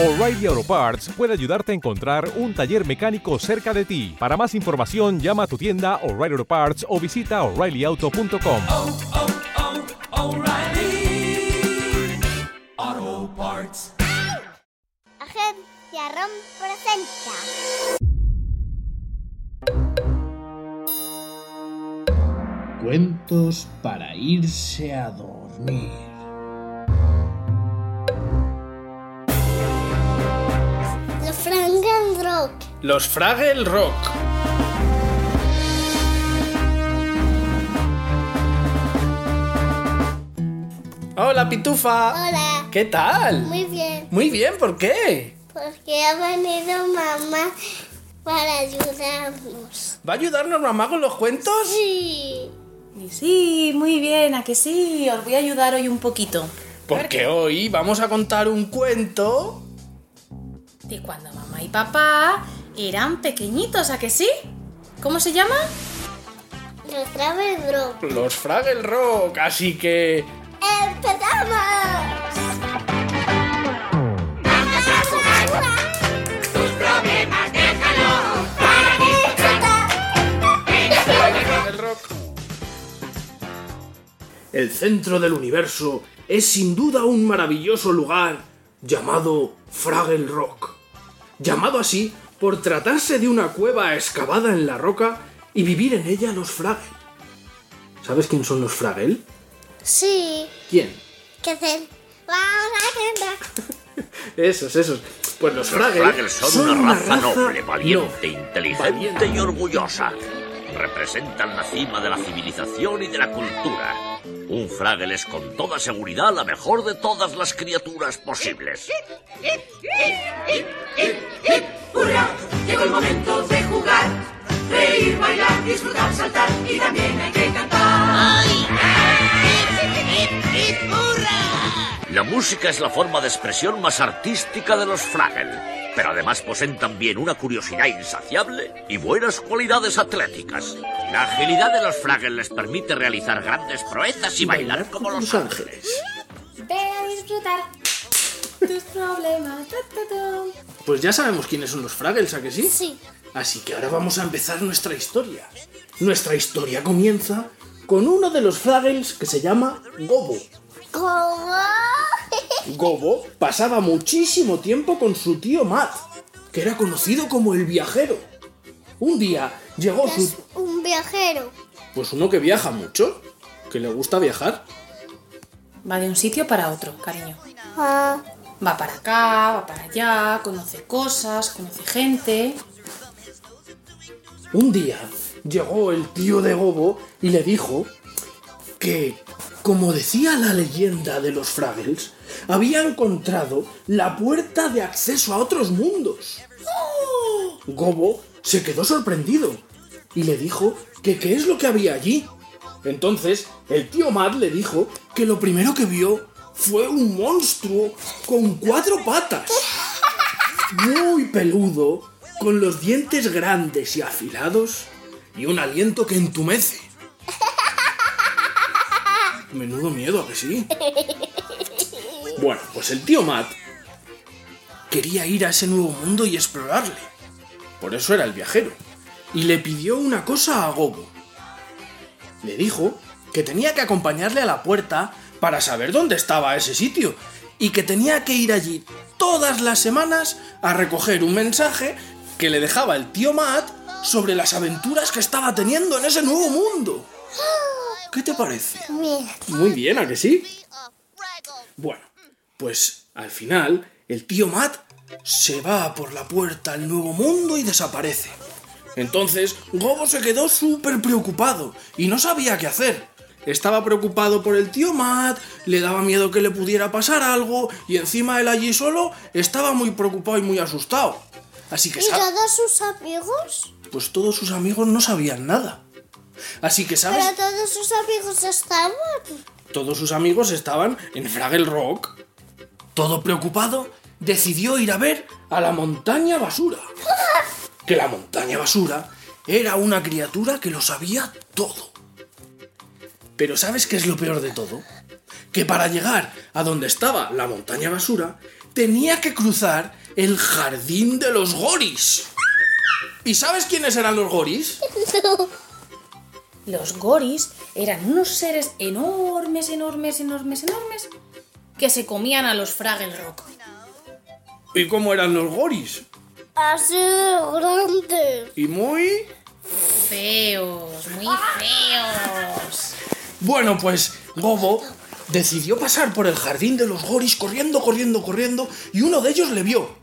O'Reilly Auto Parts puede ayudarte a encontrar un taller mecánico cerca de ti. Para más información, llama a tu tienda O'Reilly Auto Parts o visita oreillyauto.com. oh, oh, O'Reilly Auto Parts. Agencia ROM presenta. Cuentos para irse a dormir. Los Fraggle Rock. Hola, Pitufa. Hola. ¿Qué tal? Muy bien. Muy bien, ¿por qué? Porque ha venido mamá para ayudarnos. ¿Va a ayudarnos mamá con los cuentos? Sí. Y sí, muy bien, a que sí, os voy a ayudar hoy un poquito. Porque hoy vamos a contar un cuento. De cuando mamá y papá eran pequeñitos, ¿a que sí? ¿Cómo se llama? Los Travel Rock. Los Fraggle Rock. Así que. ¡Empezamos! Fraggle Rock. El centro del universo es sin duda un maravilloso lugar llamado Fraggle Rock. Llamado así por tratarse de una cueva excavada en la roca y vivir en ella los Fraggle. ¿Sabes quién son los Fraggle? Sí. ¿Quién? ¿Qué hacer? Vamos a. Esos, esos. Pues los Fraggle, Fraggles son, una raza noble, no, valiente, inteligente valiente. y orgullosa. Representan la cima de la civilización y de la cultura. Un Fraggle es con toda seguridad la mejor de todas las criaturas posibles. ¡Hurra! Llegó el momento de jugar, reír, bailar, disfrutar, saltar y también hay que cantar. La música es la forma de expresión más artística de los Fraggle, pero además poseen también una curiosidad insaciable y buenas cualidades atléticas. La agilidad de los Fraggle les permite realizar grandes proezas y bailar como los ángeles. Ven a disfrutar tus problemas. Pues ya sabemos quiénes son los Fraggles, ¿a que sí? Sí. Así que ahora vamos a empezar nuestra historia. Nuestra historia comienza con uno de los Fraggles que se llama Gobo. ¿Cómo? Gobo pasaba muchísimo tiempo con su tío Matt, que era conocido como el viajero. Un día llegó es su... un viajero. Pues uno que viaja mucho, que le gusta viajar. Va de un sitio para otro, cariño. Ah, Va para acá, va para allá, conoce cosas, conoce gente. Un día llegó el tío de Gobo y le dijo que, como decía la leyenda de los Fraggles, había encontrado la puerta de acceso a otros mundos. ¡Oh! Gobo se quedó sorprendido y le dijo que qué es lo que había allí. Entonces el tío Matt le dijo que lo primero que vio fue un monstruo con cuatro patas muy peludo, con los dientes grandes y afilados y un aliento que entumece. Menudo miedo, ¿a que sí? Bueno, pues el tío Matt quería ir a ese nuevo mundo y explorarle. Por eso era el viajero. Y le pidió una cosa a Gobo. Le dijo que tenía que acompañarle a la puerta para saber dónde estaba ese sitio y que tenía que ir allí todas las semanas a recoger un mensaje que le dejaba el tío Matt sobre las aventuras que estaba teniendo en ese nuevo mundo. ¿Qué te parece? Muy bien, ¿a que sí? Bueno, pues al final el tío Matt se va por la puerta al nuevo mundo y desaparece. Entonces Gobo se quedó súper preocupado y no sabía qué hacer. Estaba preocupado por el tío Matt, le daba miedo que le pudiera pasar algo y encima él allí solo estaba muy preocupado y muy asustado. Así que ¿Y todos sus amigos? pues todos sus amigos no sabían nada. Así que sabes, Pero todos sus amigos estaban. todos sus amigos estaban en Fraggle Rock. Todo preocupado, decidió ir a ver a la montaña basura. Que la montaña basura era una criatura que lo sabía todo. Pero ¿sabes qué es lo peor de todo? Que para llegar a donde estaba la montaña basura, tenía que cruzar el jardín de los goris. ¿Y sabes quiénes eran los goris? Los goris eran unos seres enormes, enormes, enormes, enormes que se comían a los Fraggle Rock. ¿Y cómo eran los goris? Así de grande. Y muy... Feos, muy feos. Bueno, pues Gobo decidió pasar por el jardín de los goris corriendo, corriendo, corriendo y uno de ellos le vio.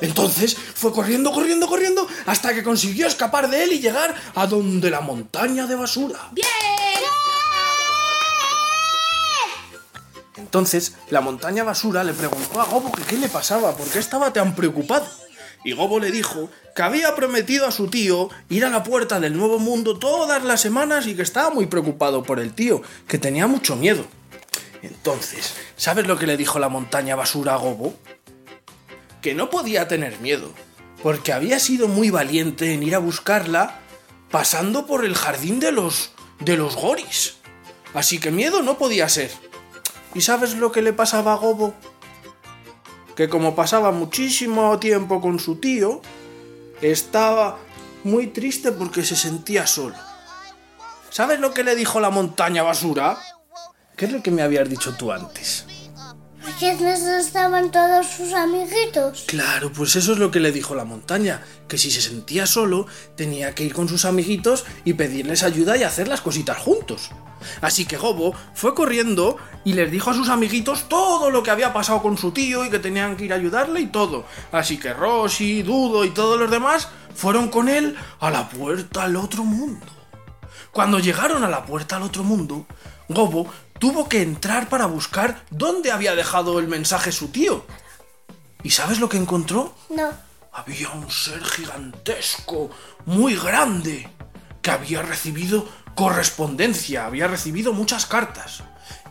Entonces fue corriendo, corriendo, corriendo hasta que consiguió escapar de él y llegar a donde la montaña de basura. ¡Bien! Entonces la montaña basura le preguntó a Gobo que qué le pasaba, por qué estaba tan preocupado. Y Gobo le dijo que había prometido a su tío ir a la puerta del nuevo mundo todas las semanas y que estaba muy preocupado por el tío, que tenía mucho miedo. Entonces, ¿sabes lo que le dijo la montaña basura a Gobo? Que no podía tener miedo, porque había sido muy valiente en ir a buscarla pasando por el jardín de los de los goris. Así que miedo no podía ser. ¿Y sabes lo que le pasaba a Gobo? Que como pasaba muchísimo tiempo con su tío, estaba muy triste porque se sentía solo. ¿Sabes lo que le dijo la montaña basura? ¿Qué es lo que me habías dicho tú antes? ¿Qué estaban todos sus amiguitos? Claro, pues eso es lo que le dijo la montaña, que si se sentía solo, tenía que ir con sus amiguitos y pedirles ayuda y hacer las cositas juntos. Así que Gobo fue corriendo y les dijo a sus amiguitos todo lo que había pasado con su tío y que tenían que ir a ayudarle y todo. Así que Rosy, Dudo y todos los demás fueron con él a la puerta al otro mundo. Cuando llegaron a la puerta al otro mundo, Gobo tuvo que entrar para buscar dónde había dejado el mensaje su tío. ¿Y sabes lo que encontró? No. Había un ser gigantesco, muy grande, que había recibido correspondencia, había recibido muchas cartas.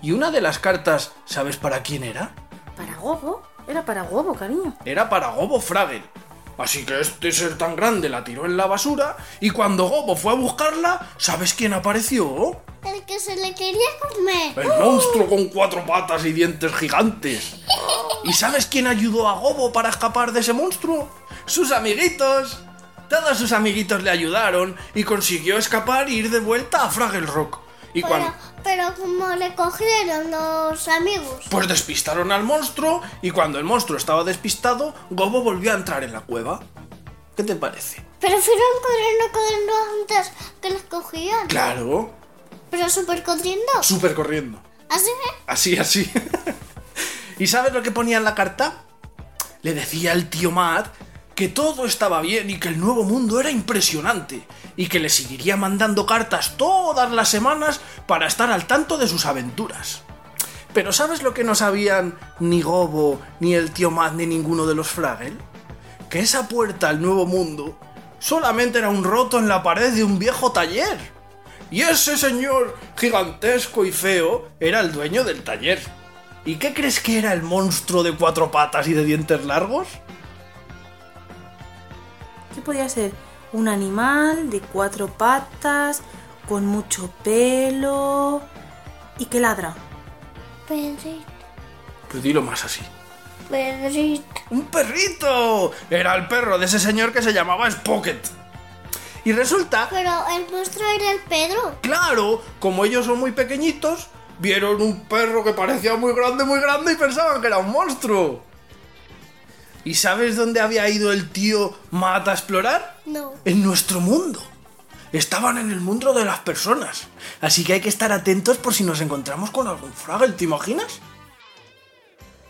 Y una de las cartas, ¿sabes para quién era? Para Gobo. Era para Gobo, cariño. Era para Gobo Fraggle. Así que este ser tan grande la tiró en la basura y cuando Gobo fue a buscarla, ¿sabes quién apareció? El que se le quería comer. El monstruo con cuatro patas y dientes gigantes. ¿Y sabes quién ayudó a Gobo para escapar de ese monstruo? Sus amiguitos. Todos sus amiguitos le ayudaron y consiguió escapar e ir de vuelta a Fraggle Rock. Y cuando... Pero, pero como le cogieron los amigos. Pues despistaron al monstruo y cuando el monstruo estaba despistado, Gobo volvió a entrar en la cueva. ¿Qué te parece? Pero fueron corriendo, corriendo antes que les cogían. Claro, Pero súper corriendo. súper corriendo. Así Así, así. ¿Y sabes lo que ponía en la carta? Le decía el tío Matt que todo estaba bien y que el nuevo mundo era impresionante y que le seguiría mandando cartas todas las semanas para estar al tanto de sus aventuras. Pero ¿sabes lo que no sabían ni Gobo, ni el tío Matt, ni ninguno de los Fraggle? Que esa puerta al nuevo mundo solamente era un roto en la pared de un viejo taller. Y ese señor gigantesco y feo era el dueño del taller. ¿Y qué crees que era el monstruo de cuatro patas y de dientes largos? ¿Qué podría ser? Un animal de cuatro patas, con mucho pelo y que ladra. Pedrito, Pues dilo más así. Pedrito. ¡Un perrito! Era el perro de ese señor que se llamaba Spocket. Y resulta, Pero el monstruo era el Pedro. claro, como ellos son muy pequeñitos, vieron un perro que parecía muy grande, muy grande y pensaban que era un monstruo. ¿Y sabes dónde había ido el tío Matt a explorar? No. en nuestro mundo. Estaban en el mundo de las personas. Así que hay que estar atentos por si nos encontramos con algún Fraggle, ¿te imaginas?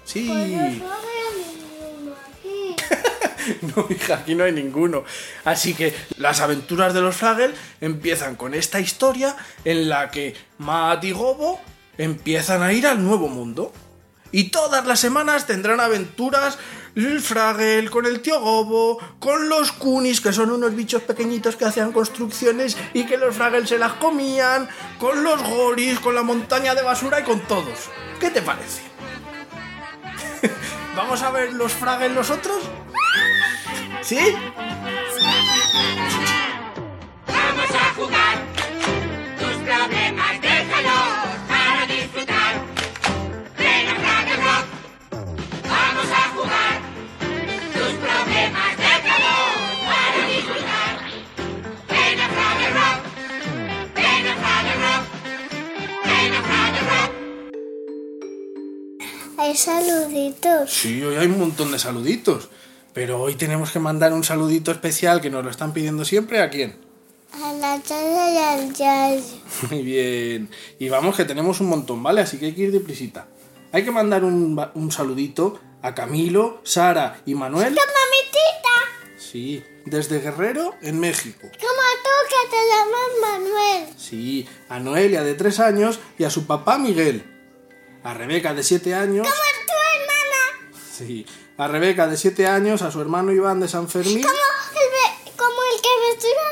Sí. No había ninguno aquí. No, hija, aquí no hay ninguno. Así que las aventuras de los Fraggle empiezan con esta historia en la que Matt y Gobo empiezan a ir al nuevo mundo. Y todas las semanas tendrán aventuras el Fraggle con el tío Gobo, con los Kunis, que son unos bichos pequeñitos que hacían construcciones y que los Fraggle se las comían, con los Goris, con la montaña de basura y con todos. ¿Qué te parece? ¿Vamos a ver los Fraggle nosotros? ¿Sí? Vamos a jugar. Tus problemas déjalos para disfrutar. Ven a Planet Rock. Vamos a jugar. Tus problemas déjalos para disfrutar. Ven a Planet Rock. Ven a Planet Rock. Ven a Planet Rock. Hay saluditos. Sí, hoy hay un montón de saluditos. Pero hoy tenemos que mandar un saludito especial que nos lo están pidiendo siempre. ¿A quién? A la Chacha y al Yayo. Muy bien. Y vamos que tenemos un montón, ¿vale? Así que hay que ir deprisita. Hay que mandar un, un saludito a Camilo, Sara y Manuel. Mamitita, Sí, desde Guerrero, en México. como tú que te llamas Manuel. Sí, a Noelia de 3 años y a su papá Miguel. A Rebeca de 7 años. Como hermana. Sí, a Rebeca de 7 años, a su hermano Iván de San Fermín. Como el, como que me la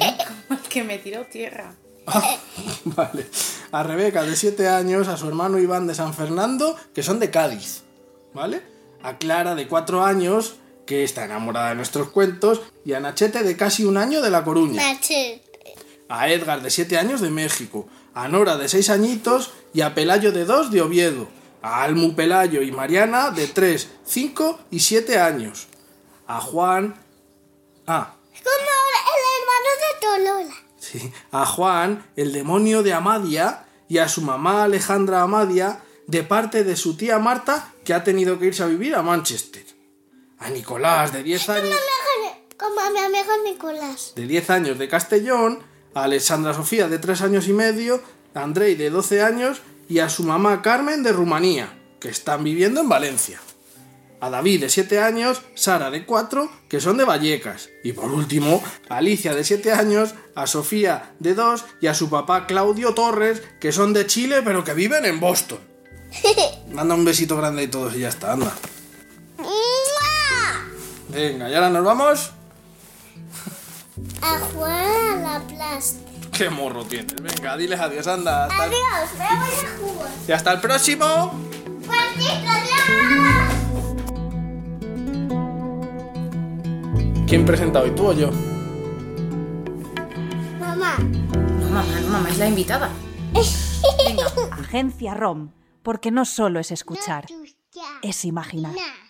tierra. El que me tiró tierra. Ah, vale. A Rebeca de 7 años, a su hermano Iván de San Fernando, que son de Cádiz. ¿Vale? A Clara de 4 años, que está enamorada de nuestros cuentos, y a Nachete de casi un año de La Coruña. Machete. A Edgar de 7 años de México. A Nora de 6 añitos y a Pelayo de 2 de Oviedo. A Almu Pelayo y Mariana de 3, 5 y 7 años. A Juan... Ah, Como el hermano de Tolola. Sí, a Juan, el demonio de Amadia, y a su mamá Alejandra Amadia, de parte de su tía Marta, que ha tenido que irse a vivir a Manchester. A Nicolás, de 10 años, Como a mi amigo Nicolás. de 10 años de Castellón, a Alexandra Sofía, de 3 años y medio, a Andrei, de 12 años, y a su mamá Carmen, de Rumanía, que están viviendo en Valencia. A David, de 7 años, Sara, de 4, que son de Vallecas. Y por último, a Alicia, de 7 años, a Sofía, de 2, y a su papá Claudio Torres, que son de Chile, pero que viven en Boston. Manda un besito grande y todos y ya está, anda. Venga, ¿y ahora nos vamos? A jugar a la plaza. ¡Qué morro tienes! Venga, diles adiós, anda. Hasta el- Adiós, me voy a jugar. Y hasta el próximo. ¿Quién presenta hoy, tú o yo? Mamá. No, mamá, no, mamá, es la invitada. Venga. Agencia ROM, porque no solo es escuchar, es imaginar. Na.